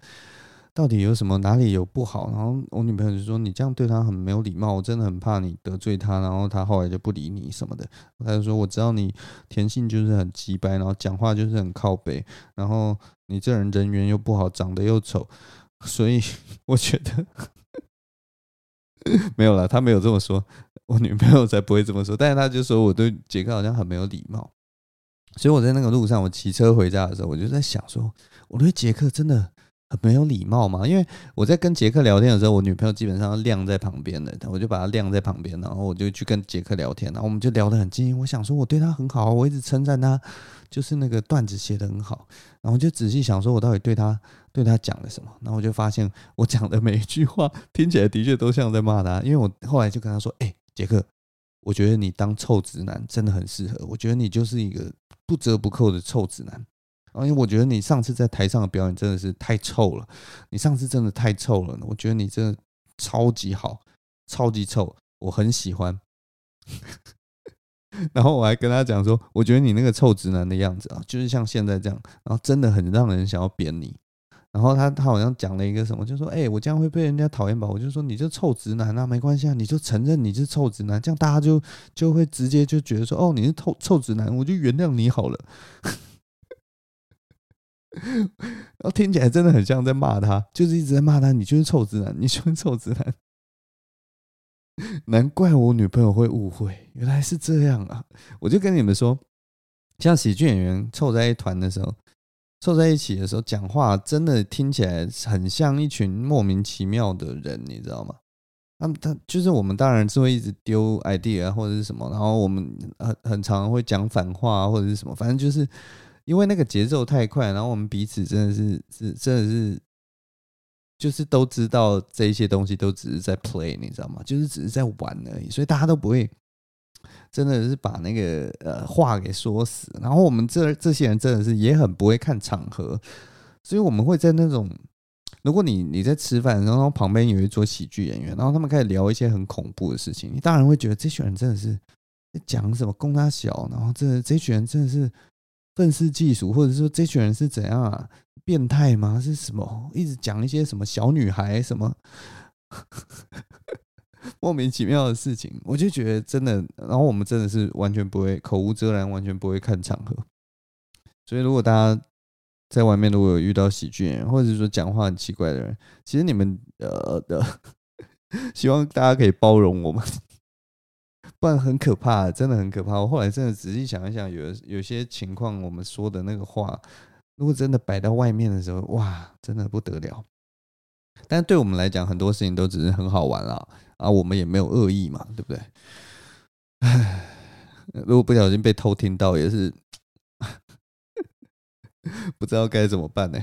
到底有什么哪里有不好？然后我女朋友就说：“你这样对他很没有礼貌，我真的很怕你得罪他。”然后他后来就不理你什么的。他就说：“我知道你天性就是很直白，然后讲话就是很靠北，然后你这人人缘又不好，长得又丑，所以 <laughs> 我觉得 <laughs> 没有了。”他没有这么说，我女朋友才不会这么说。<laughs> 但是她就说我对杰克好像很没有礼貌。所以我在那个路上，我骑车回家的时候，我就在想说，我对杰克真的。很没有礼貌嘛，因为我在跟杰克聊天的时候，我女朋友基本上晾在旁边的，我就把她晾在旁边，然后我就去跟杰克聊天，然后我们就聊得很近。我想说，我对他很好，我一直称赞他，就是那个段子写得很好。然后我就仔细想说，我到底对他对他讲了什么？然后我就发现，我讲的每一句话听起来的确都像在骂他。因为我后来就跟他说：“哎，杰克，我觉得你当臭直男真的很适合，我觉得你就是一个不折不扣的臭直男。”因为我觉得你上次在台上的表演真的是太臭了，你上次真的太臭了。我觉得你真的超级好，超级臭，我很喜欢。<laughs> 然后我还跟他讲说，我觉得你那个臭直男的样子啊，就是像现在这样，然后真的很让人想要扁你。然后他他好像讲了一个什么，就说，哎、我这样会被人家讨厌吧？我就说，你这臭直男啊，没关系啊，你就承认你是臭直男，这样大家就就会直接就觉得说，哦，你是臭臭直男，我就原谅你好了。然 <laughs> 后听起来真的很像在骂他，就是一直在骂他，你就是臭直男，你就是臭直男。<laughs> 难怪我女朋友会误会，原来是这样啊！我就跟你们说，像喜剧演员凑在一团的时候，凑在一起的时候，讲话真的听起来很像一群莫名其妙的人，你知道吗？他他就是我们，当然是会一直丢 idea 或者是什么，然后我们很很常会讲反话或者是什么，反正就是因为那个节奏太快，然后我们彼此真的是是真的是。就是都知道这些东西都只是在 play，你知道吗？就是只是在玩而已，所以大家都不会真的是把那个呃话给说死。然后我们这这些人真的是也很不会看场合，所以我们会在那种如果你你在吃饭，然后旁边有一桌喜剧演员，然后他们开始聊一些很恐怖的事情，你当然会觉得这群人真的是讲什么公他小，然后这这群人真的是愤世嫉俗，或者说这群人是怎样啊？变态吗？是什么？一直讲一些什么小女孩什么 <laughs> 莫名其妙的事情，我就觉得真的。然后我们真的是完全不会口无遮拦，完全不会看场合。所以如果大家在外面如果有遇到喜剧演员，或者说讲话很奇怪的人，其实你们呃的，<laughs> 希望大家可以包容我们，<laughs> 不然很可怕，真的很可怕。我后来真的仔细想一想，有有些情况我们说的那个话。如果真的摆到外面的时候，哇，真的不得了。但对我们来讲，很多事情都只是很好玩啦，啊，我们也没有恶意嘛，对不对？唉，<sighs> 如果不小心被偷听到，也是 <laughs> 不知道该怎么办呢。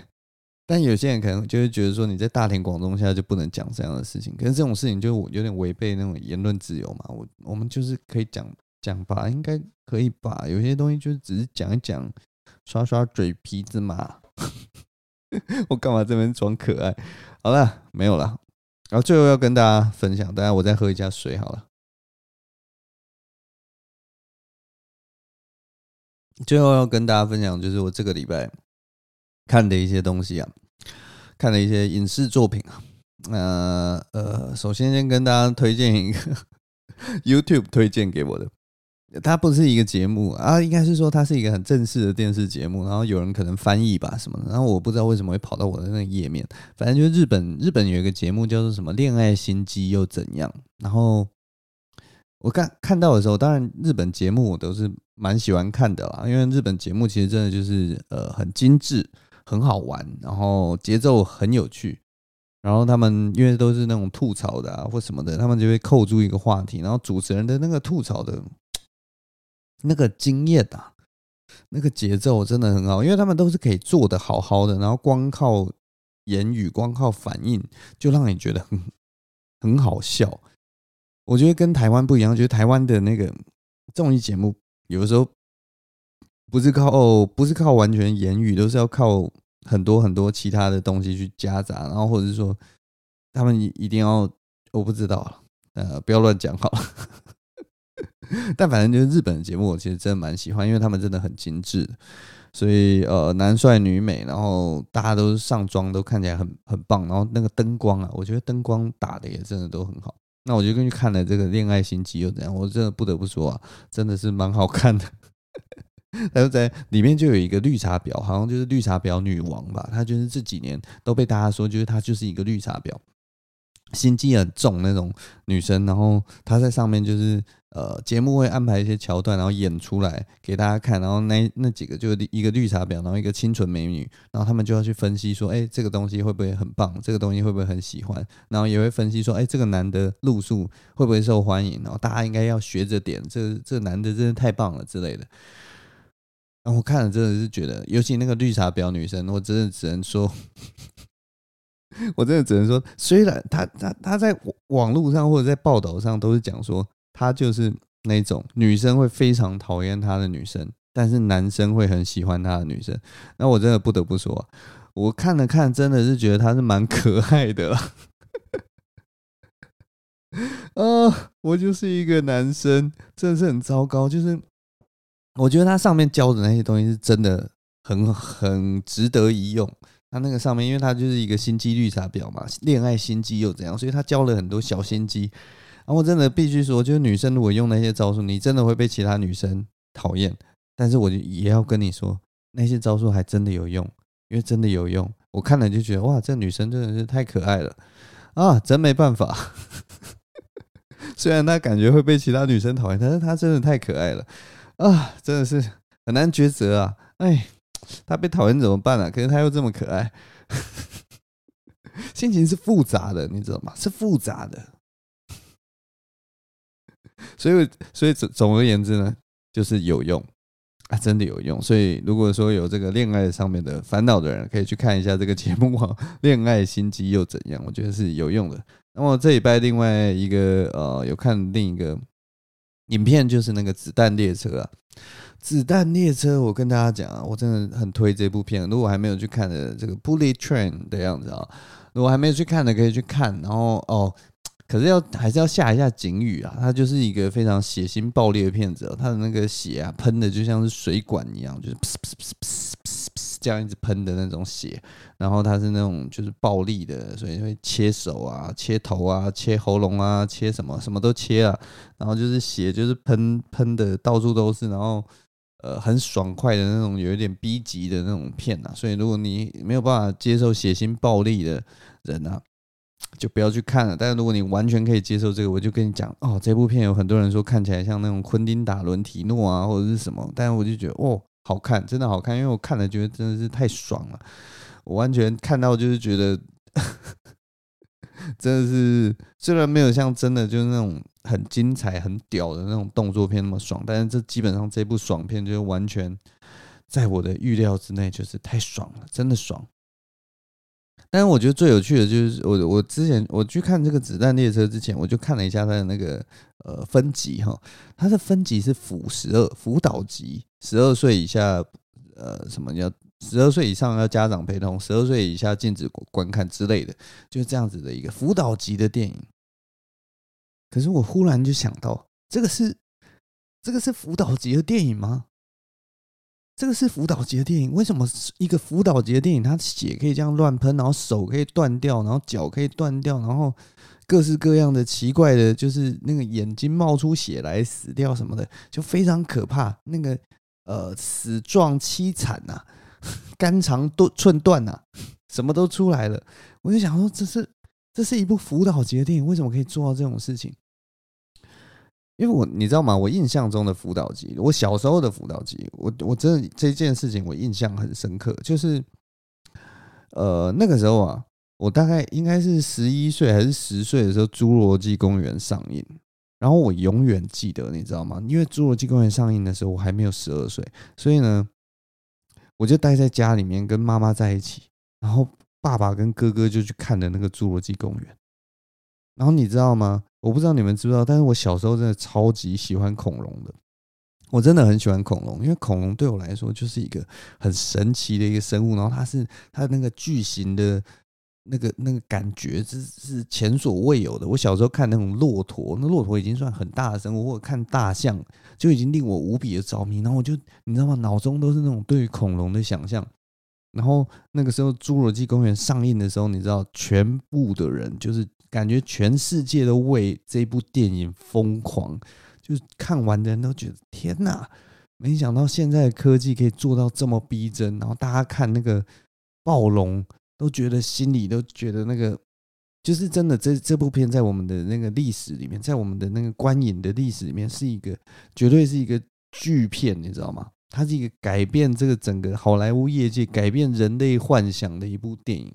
但有些人可能就会觉得说，你在大庭广众下就不能讲这样的事情，可是这种事情就有点违背那种言论自由嘛。我我们就是可以讲讲吧，应该可以吧？有些东西就是只是讲一讲。刷刷嘴皮子嘛，<laughs> 我干嘛这边装可爱？好了，没有了。然后最后要跟大家分享，大家我再喝一下水好了。最后要跟大家分享，就是我这个礼拜看的一些东西啊，看的一些影视作品啊。呃呃，首先先跟大家推荐一个 <laughs> YouTube 推荐给我的。它不是一个节目啊，应该是说它是一个很正式的电视节目，然后有人可能翻译吧什么的，然后我不知道为什么会跑到我的那个页面，反正就是日本日本有一个节目叫做什么《恋爱心机又怎样》，然后我看看到的时候，当然日本节目我都是蛮喜欢看的啦，因为日本节目其实真的就是呃很精致、很好玩，然后节奏很有趣，然后他们因为都是那种吐槽的啊或什么的，他们就会扣住一个话题，然后主持人的那个吐槽的。那个经验啊，那个节奏真的很好，因为他们都是可以做得好好的，然后光靠言语、光靠反应，就让你觉得很很好笑。我觉得跟台湾不一样，就是台湾的那个综艺节目，有的时候不是靠不是靠完全言语，都是要靠很多很多其他的东西去夹杂，然后或者是说他们一定要，我不知道，呃，不要乱讲好了。但反正就是日本的节目，我其实真的蛮喜欢，因为他们真的很精致，所以呃男帅女美，然后大家都上妆都看起来很很棒，然后那个灯光啊，我觉得灯光打的也真的都很好。那我就跟去看了这个《恋爱心机》又怎样？我真的不得不说啊，真的是蛮好看的。<laughs> 然后在里面就有一个绿茶婊，好像就是绿茶婊女王吧，她就是这几年都被大家说，就是她就是一个绿茶婊。心机很重那种女生，然后她在上面就是呃，节目会安排一些桥段，然后演出来给大家看，然后那那几个就是一个绿茶婊，然后一个清纯美女，然后他们就要去分析说，哎，这个东西会不会很棒？这个东西会不会很喜欢？然后也会分析说，哎，这个男的路数会不会受欢迎？然后大家应该要学着点，这这男的真的太棒了之类的。然后我看了真的是觉得，尤其那个绿茶婊女生，我真的只能说。我真的只能说，虽然他他他在网络上或者在报道上都是讲说，他就是那种女生会非常讨厌他的女生，但是男生会很喜欢他的女生。那我真的不得不说，我看了看，真的是觉得他是蛮可爱的。啊，<laughs> 我就是一个男生，真的是很糟糕。就是我觉得他上面教的那些东西是真的很很值得一用。他那个上面，因为他就是一个心机绿茶婊嘛，恋爱心机又怎样？所以他教了很多小心机。然后我真的必须说，就是女生如果用那些招数，你真的会被其他女生讨厌。但是我就也要跟你说，那些招数还真的有用，因为真的有用。我看了就觉得，哇，这女生真的是太可爱了啊！真没办法，<laughs> 虽然她感觉会被其他女生讨厌，但是她真的太可爱了啊！真的是很难抉择啊！哎。他被讨厌怎么办啊？可是他又这么可爱，<laughs> 心情是复杂的，你知道吗？是复杂的，所以，所以总总而言之呢，就是有用啊，真的有用。所以，如果说有这个恋爱上面的烦恼的人，可以去看一下这个节目啊，《恋爱心机又怎样》，我觉得是有用的。那么这礼拜另外一个呃，有看另一个影片，就是那个《子弹列车》啊。子弹列车，我跟大家讲啊，我真的很推这部片。如果还没有去看的这个 Bullet Train 的样子啊，如果还没有去看的，可以去看。然后哦，可是要还是要下一下警语啊，它就是一个非常血腥暴力的片子，它的那个血啊喷的就像是水管一样，就是噗噗噗噗噗噗这样一直喷的那种血。然后它是那种就是暴力的，所以会切手啊、切头啊、切喉咙啊、切什么什么都切啊。然后就是血就是喷喷的到处都是，然后。呃，很爽快的那种，有一点 B 级的那种片啊，所以如果你没有办法接受血腥暴力的人啊，就不要去看了。但是如果你完全可以接受这个，我就跟你讲哦，这部片有很多人说看起来像那种昆汀·达伦提诺啊，或者是什么，但是我就觉得哦，好看，真的好看，因为我看了觉得真的是太爽了，我完全看到就是觉得。真的是，虽然没有像真的就是那种很精彩、很屌的那种动作片那么爽，但是这基本上这部爽片就是完全在我的预料之内，就是太爽了，真的爽。但是我觉得最有趣的就是我我之前我去看这个《子弹列车》之前，我就看了一下它的那个呃分级哈，它的分级是辅十二辅导级，十二岁以下呃什么叫？十二岁以上要家长陪同，十二岁以下禁止观看之类的，就是这样子的一个辅导级的电影。可是我忽然就想到，这个是这个是辅导级的电影吗？这个是辅导级的电影？为什么一个辅导级的电影，它血可以这样乱喷，然后手可以断掉，然后脚可以断掉，然后各式各样的奇怪的，就是那个眼睛冒出血来死掉什么的，就非常可怕。那个呃，死状凄惨呐。肝肠都寸断呐，什么都出来了。我就想说，这是这是一部辅导级的电影，为什么可以做到这种事情？因为我你知道吗？我印象中的辅导级，我小时候的辅导级，我我真的这件事情我印象很深刻，就是呃那个时候啊，我大概应该是十一岁还是十岁的时候，《侏罗纪公园》上映，然后我永远记得，你知道吗？因为《侏罗纪公园》上映的时候我还没有十二岁，所以呢。我就待在家里面跟妈妈在一起，然后爸爸跟哥哥就去看的那个侏罗纪公园。然后你知道吗？我不知道你们知不知道，但是我小时候真的超级喜欢恐龙的。我真的很喜欢恐龙，因为恐龙对我来说就是一个很神奇的一个生物。然后它是它那个巨型的。那个那个感觉是是前所未有的。我小时候看那种骆驼，那骆驼已经算很大的生物，或者看大象就已经令我无比的着迷。然后我就你知道吗？脑中都是那种对于恐龙的想象。然后那个时候《侏罗纪公园》上映的时候，你知道，全部的人就是感觉全世界都为这部电影疯狂，就是看完的人都觉得天哪！没想到现在的科技可以做到这么逼真。然后大家看那个暴龙。都觉得心里都觉得那个就是真的，这这部片在我们的那个历史里面，在我们的那个观影的历史里面，是一个绝对是一个巨片，你知道吗？它是一个改变这个整个好莱坞业界、改变人类幻想的一部电影，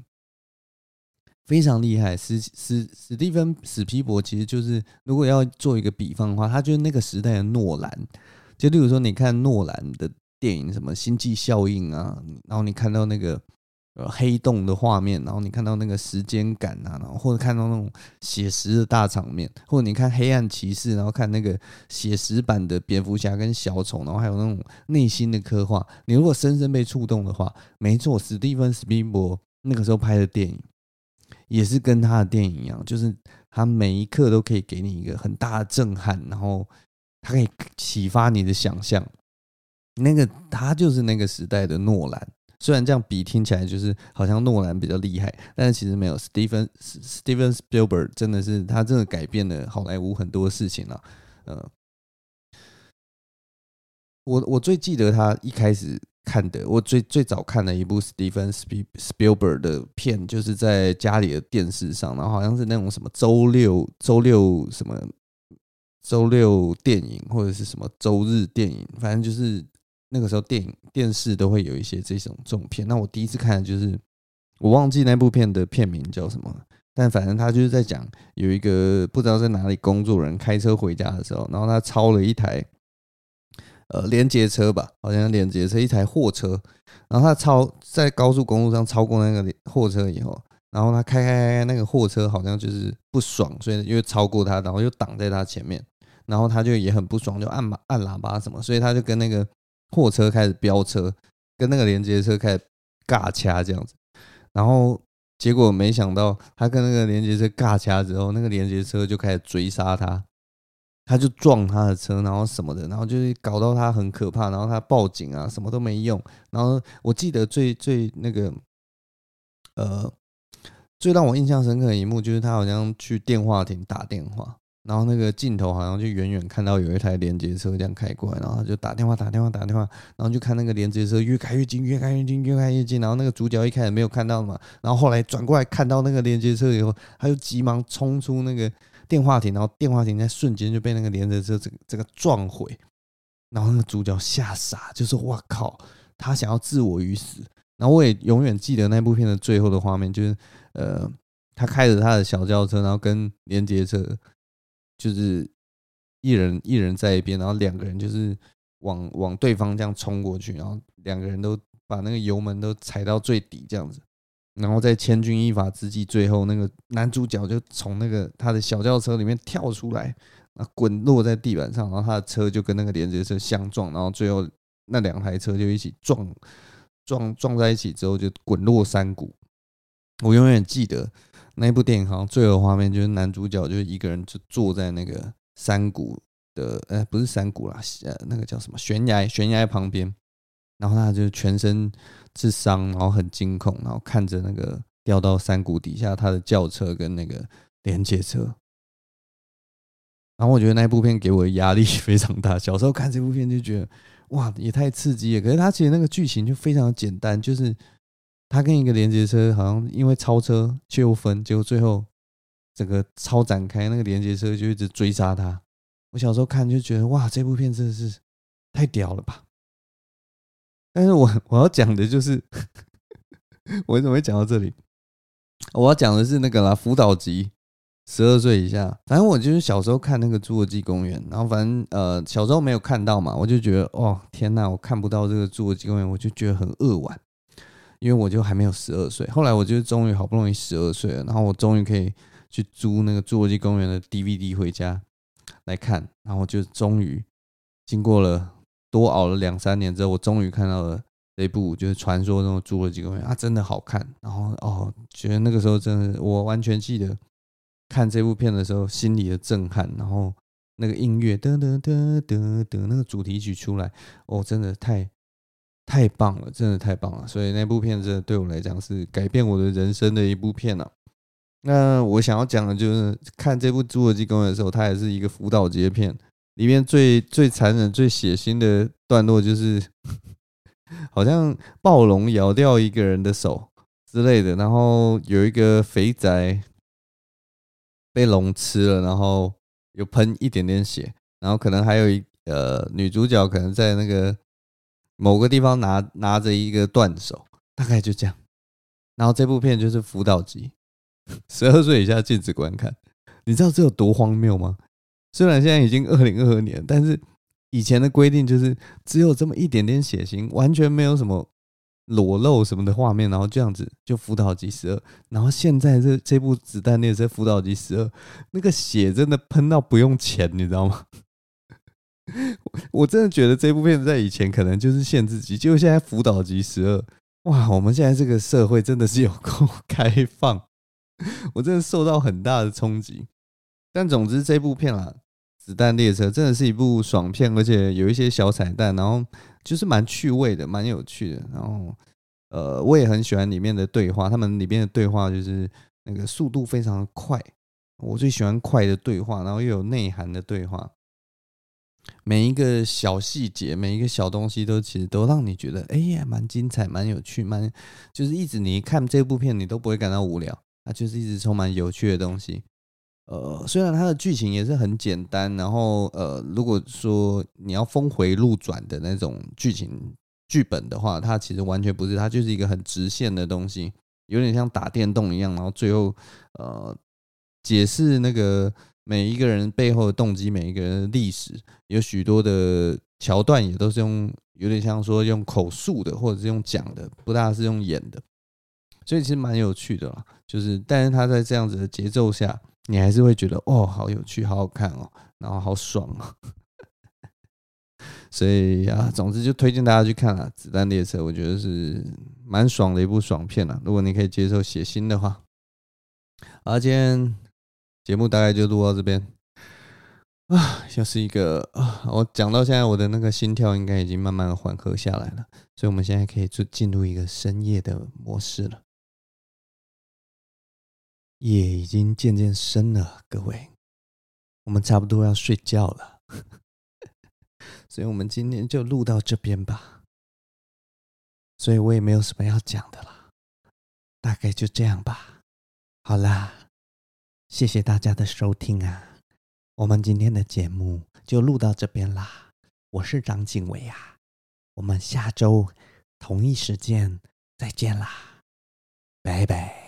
非常厉害。史史史蒂芬史皮博其实就是，如果要做一个比方的话，他就是那个时代的诺兰。就例如说，你看诺兰的电影，什么《星际效应》啊，然后你看到那个。呃，黑洞的画面，然后你看到那个时间感啊，然后或者看到那种写实的大场面，或者你看黑暗骑士，然后看那个写实版的蝙蝠侠跟小丑，然后还有那种内心的刻画，你如果深深被触动的话，没错，史蒂芬史宾伯那个时候拍的电影也是跟他的电影一样，就是他每一刻都可以给你一个很大的震撼，然后它可以启发你的想象。那个他就是那个时代的诺兰，虽然这样比听起来就是好像诺兰比较厉害，但是其实没有。Steven Steven Spielberg 真的是他真的改变了好莱坞很多事情了。呃，我我最记得他一开始看的，我最最早看的一部 Steven Spielberg 的片，就是在家里的电视上，然后好像是那种什么周六周六什么周六电影或者是什么周日电影，反正就是。那个时候电影电视都会有一些这种这种片，那我第一次看的就是我忘记那部片的片名叫什么，但反正他就是在讲有一个不知道在哪里工作人开车回家的时候，然后他超了一台呃连接车吧，好像连接车一台货车，然后他超在高速公路上超过那个货车以后，然后他开开开那个货车好像就是不爽，所以因为超过他，然后又挡在他前面，然后他就也很不爽，就按按喇叭什么，所以他就跟那个。货车开始飙车，跟那个连接车开始尬掐这样子，然后结果没想到他跟那个连接车尬掐之后，那个连接车就开始追杀他，他就撞他的车，然后什么的，然后就是搞到他很可怕，然后他报警啊，什么都没用。然后我记得最最那个，呃，最让我印象深刻的一幕就是他好像去电话亭打电话。然后那个镜头好像就远远看到有一台连接车这样开过来，然后他就打电话打电话打电话，然后就看那个连接车越开越近，越开越近，越开越近。然后那个主角一开始没有看到嘛，然后后来转过来看到那个连接车以后，他就急忙冲出那个电话亭，然后电话亭在瞬间就被那个连接车这这个撞毁。然后那个主角吓傻，就说：“哇靠！”他想要置我于死。然后我也永远记得那部片的最后的画面，就是呃，他开着他的小轿车，然后跟连接车。就是一人一人在一边，然后两个人就是往往对方这样冲过去，然后两个人都把那个油门都踩到最底这样子，然后在千钧一发之际，最后那个男主角就从那个他的小轿车里面跳出来，啊，滚落在地板上，然后他的车就跟那个连接车相撞，然后最后那两台车就一起撞撞撞在一起之后就滚落山谷。我永远记得。那部电影好像最后画面就是男主角就是一个人就坐在那个山谷的，呃，不是山谷啦，呃，那个叫什么悬崖，悬崖旁边，然后他就全身是伤，然后很惊恐，然后看着那个掉到山谷底下他的轿车跟那个连接车，然后我觉得那部片给我的压力 <laughs> 非常大。小时候看这部片就觉得哇，也太刺激了，可是他其实那个剧情就非常简单，就是。他跟一个连接车好像因为超车纠纷，结果最后整个超展开，那个连接车就一直追杀他。我小时候看就觉得哇，这部片真的是太屌了吧！但是我我要讲的就是，<laughs> 我怎么会讲到这里？我要讲的是那个啦，辅导级十二岁以下。反正我就是小时候看那个《侏罗纪公园》，然后反正呃小时候没有看到嘛，我就觉得哦天呐，我看不到这个《侏罗纪公园》，我就觉得很扼腕。因为我就还没有十二岁，后来我就终于好不容易十二岁了，然后我终于可以去租那个《侏罗纪公园》的 DVD 回家来看，然后就终于经过了多熬了两三年之后，我终于看到了这部就是传说中的《侏罗纪公园》啊，真的好看。然后哦，觉得那个时候真的，我完全记得看这部片的时候心里的震撼，然后那个音乐噔噔噔噔噔，那个主题曲出来，哦，真的太。太棒了，真的太棒了！所以那部片真的对我来讲是改变我的人生的一部片了。那我想要讲的就是看这部《侏罗纪公园》的时候，它也是一个辅导级片，里面最最残忍、最血腥的段落就是，<laughs> 好像暴龙咬掉一个人的手之类的，然后有一个肥宅被龙吃了，然后有喷一点点血，然后可能还有一呃女主角可能在那个。某个地方拿拿着一个断手，大概就这样。然后这部片就是辅导级，<laughs> 十二岁以下禁止观看。你知道这有多荒谬吗？虽然现在已经二零二二年，但是以前的规定就是只有这么一点点血腥，完全没有什么裸露什么的画面，然后这样子就辅导级十二。然后现在这这部子弹列车辅导级十二，那个血真的喷到不用钱，你知道吗？<laughs> 我真的觉得这部片在以前可能就是限制级，结果现在辅导级十二，哇！我们现在这个社会真的是有够 <laughs> 开放，我真的受到很大的冲击。但总之这部片啦，《子弹列车》真的是一部爽片，而且有一些小彩蛋，然后就是蛮趣味的，蛮有趣的。然后呃，我也很喜欢里面的对话，他们里面的对话就是那个速度非常的快，我最喜欢快的对话，然后又有内涵的对话。每一个小细节，每一个小东西，都其实都让你觉得，哎呀，蛮精彩，蛮有趣，蛮就是一直你一看这部片，你都不会感到无聊，它就是一直充满有趣的东西。呃，虽然它的剧情也是很简单，然后呃，如果说你要峰回路转的那种剧情剧本的话，它其实完全不是，它就是一个很直线的东西，有点像打电动一样，然后最后呃解释那个。每一个人背后的动机，每一个人的历史，有许多的桥段也都是用有点像说用口述的，或者是用讲的，不大是用演的，所以其实蛮有趣的啦。就是，但是他在这样子的节奏下，你还是会觉得哦，好有趣，好好看哦，然后好爽啊。<laughs> 所以啊，总之就推荐大家去看了《子弹列车》，我觉得是蛮爽的一部爽片了。如果你可以接受血腥的话，而今天。节目大概就录到这边啊，又是一个啊，我讲到现在，我的那个心跳应该已经慢慢缓和下来了，所以我们现在可以就进入一个深夜的模式了。夜已经渐渐深了，各位，我们差不多要睡觉了，<laughs> 所以我们今天就录到这边吧。所以我也没有什么要讲的了，大概就这样吧。好啦。谢谢大家的收听啊！我们今天的节目就录到这边啦。我是张景伟啊，我们下周同一时间再见啦，拜拜。